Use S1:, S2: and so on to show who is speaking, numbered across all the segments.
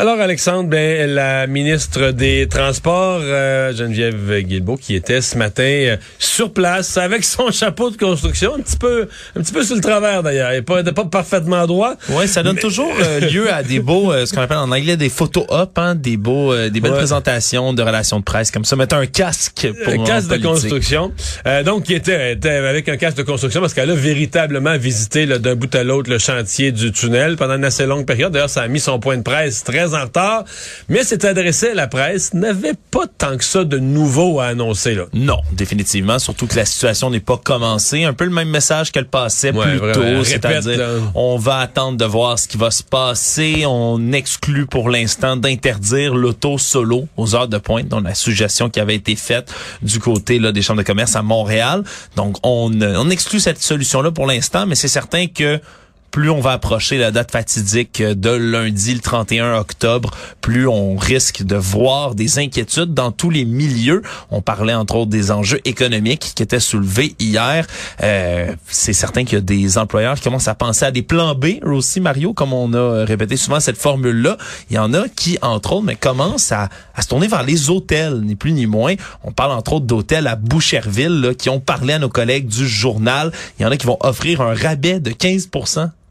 S1: Alors Alexandre, ben, la ministre des Transports, euh, Geneviève Guilbeault, qui était ce matin euh, sur place avec son chapeau de construction, un petit peu, un petit peu sur le travers d'ailleurs, il pas, pas parfaitement droit.
S2: Ouais, ça donne toujours euh, lieu à des beaux, ce qu'on appelle en anglais des photos op, hein, des beaux, des belles présentations de relations de presse comme ça. Mettre un casque pour
S1: un casque de construction. donc, qui était, était, avec un casque de construction parce qu'elle a véritablement visité d'un bout à l'autre le chantier du tunnel pendant une assez longue période. D'ailleurs, ça a mis son point de presse très en retard, mais s'est adressé à la presse, n'avait pas tant que ça de nouveau à annoncer. Là.
S2: Non, définitivement, surtout que la situation n'est pas commencée. Un peu le même message qu'elle passait plus tôt, c'est-à-dire on va attendre de voir ce qui va se passer. On exclut pour l'instant d'interdire l'auto solo aux heures de pointe, dont la suggestion qui avait été faite du côté là, des chambres de commerce à Montréal. Donc on, on exclut cette solution-là pour l'instant, mais c'est certain que plus on va approcher la date fatidique de lundi le 31 octobre, plus on risque de voir des inquiétudes dans tous les milieux. On parlait entre autres des enjeux économiques qui étaient soulevés hier. Euh, c'est certain qu'il y a des employeurs qui commencent à penser à des plans B aussi, Mario, comme on a répété souvent cette formule-là. Il y en a qui, entre autres, mais commencent à, à se tourner vers les hôtels, ni plus ni moins. On parle entre autres d'hôtels à Boucherville qui ont parlé à nos collègues du journal. Il y en a qui vont offrir un rabais de 15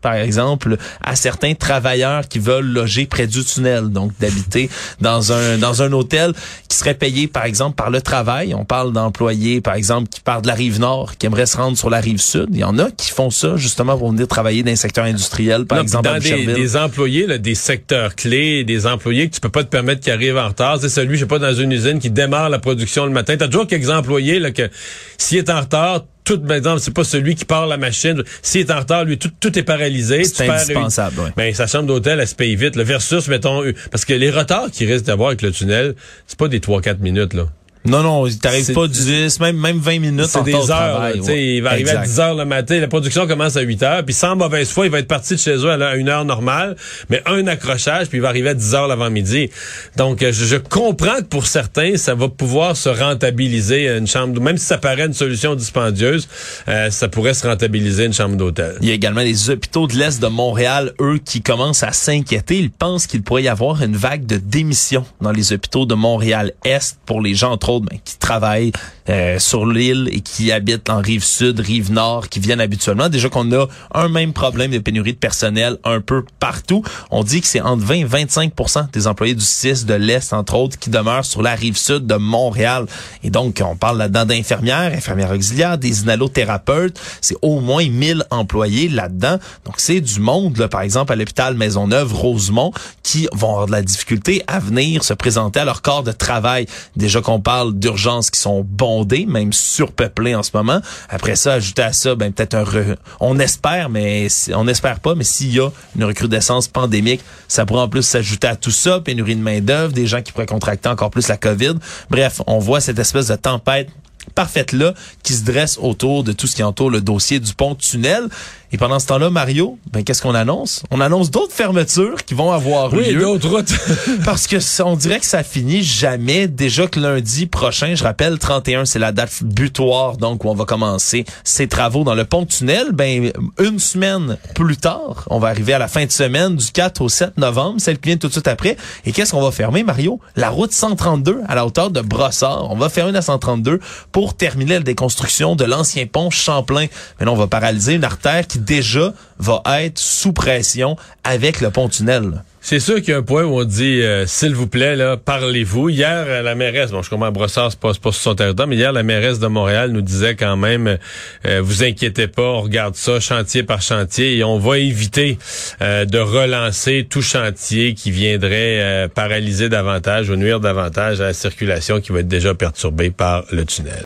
S2: par exemple, à certains travailleurs qui veulent loger près du tunnel, donc d'habiter dans un dans un hôtel qui serait payé par exemple par le travail. On parle d'employés par exemple qui partent de la rive nord, qui aimeraient se rendre sur la rive sud. Il y en a qui font ça justement pour venir travailler dans un secteur industriel, par exemple
S1: dans des, des, employés là, des secteurs clés, des employés que tu peux pas te permettre qui arrivent en retard. C'est celui, je sais pas, dans une usine qui démarre la production le matin. T'as toujours quelques employés là que s'il est en retard tout, par exemple, c'est pas celui qui part la machine. S'il est en retard, lui, tout, tout est paralysé.
S2: C'est indispensable, oui.
S1: Ben, sa chambre d'hôtel, elle se paye vite. Le versus, mettons, parce que les retards qu'il risque d'avoir avec le tunnel, c'est pas des 3-4 minutes, là.
S2: Non, non, t'arrives pas 10, même, même 20 minutes
S1: C'est des heures. il va arriver à 10 heures le matin. La production commence à 8 heures. Puis sans mauvaise foi, il va être parti de chez eux à une heure normale. Mais un accrochage, puis il va arriver à 10 heures l'avant-midi. Donc, je, je, comprends que pour certains, ça va pouvoir se rentabiliser une chambre. Même si ça paraît une solution dispendieuse, euh, ça pourrait se rentabiliser une chambre d'hôtel.
S2: Il y a également les hôpitaux de l'Est de Montréal, eux, qui commencent à s'inquiéter. Ils pensent qu'il pourrait y avoir une vague de démission dans les hôpitaux de Montréal-Est pour les gens, entre autres, ben, qui travaillent euh, sur l'île et qui habitent en rive sud, rive nord, qui viennent habituellement. Déjà qu'on a un même problème de pénurie de personnel un peu partout. On dit que c'est entre 20 et 25% des employés du CIS de l'Est, entre autres, qui demeurent sur la rive sud de Montréal. Et donc, on parle là-dedans d'infirmières, infirmières auxiliaires, des inhalothérapeutes. C'est au moins 1000 employés là-dedans. Donc, c'est du monde, là, par exemple, à l'hôpital Maisonneuve, Rosemont, qui vont avoir de la difficulté à venir se présenter à leur corps de travail. Déjà qu'on parle d'urgences qui sont même surpeuplées en ce moment. Après ça, ajouter à ça, ben peut-être un on espère, mais on n'espère pas, mais s'il y a une recrudescence pandémique, ça pourrait en plus s'ajouter à tout ça, pénurie de main d'œuvre, des gens qui pourraient contracter encore plus la COVID. Bref, on voit cette espèce de tempête parfaite là qui se dresse autour de tout ce qui entoure le dossier du pont tunnel. Et pendant ce temps-là, Mario, ben qu'est-ce qu'on annonce? On annonce d'autres fermetures qui vont avoir
S1: oui,
S2: lieu.
S1: d'autres routes.
S2: parce que on dirait que ça finit jamais. Déjà que lundi prochain, je rappelle, 31, c'est la date butoir, donc où on va commencer ces travaux dans le pont tunnel. Ben une semaine plus tard, on va arriver à la fin de semaine du 4 au 7 novembre, celle qui vient tout de suite après. Et qu'est-ce qu'on va fermer, Mario? La route 132 à la hauteur de Brossard. On va fermer la 132 pour terminer la déconstruction de l'ancien pont Champlain. Mais là, on va paralyser une artère qui déjà va être sous pression avec le pont-tunnel.
S1: C'est sûr qu'il y a un point où on dit, euh, s'il vous plaît, parlez-vous. Hier, la mairesse, bon, je comprends, Brossard, c'est pas, pas sur son territoire, mais hier, la mairesse de Montréal nous disait quand même, euh, vous inquiétez pas, on regarde ça chantier par chantier et on va éviter euh, de relancer tout chantier qui viendrait paralyser davantage ou nuire davantage à la circulation qui va être déjà perturbée par le tunnel.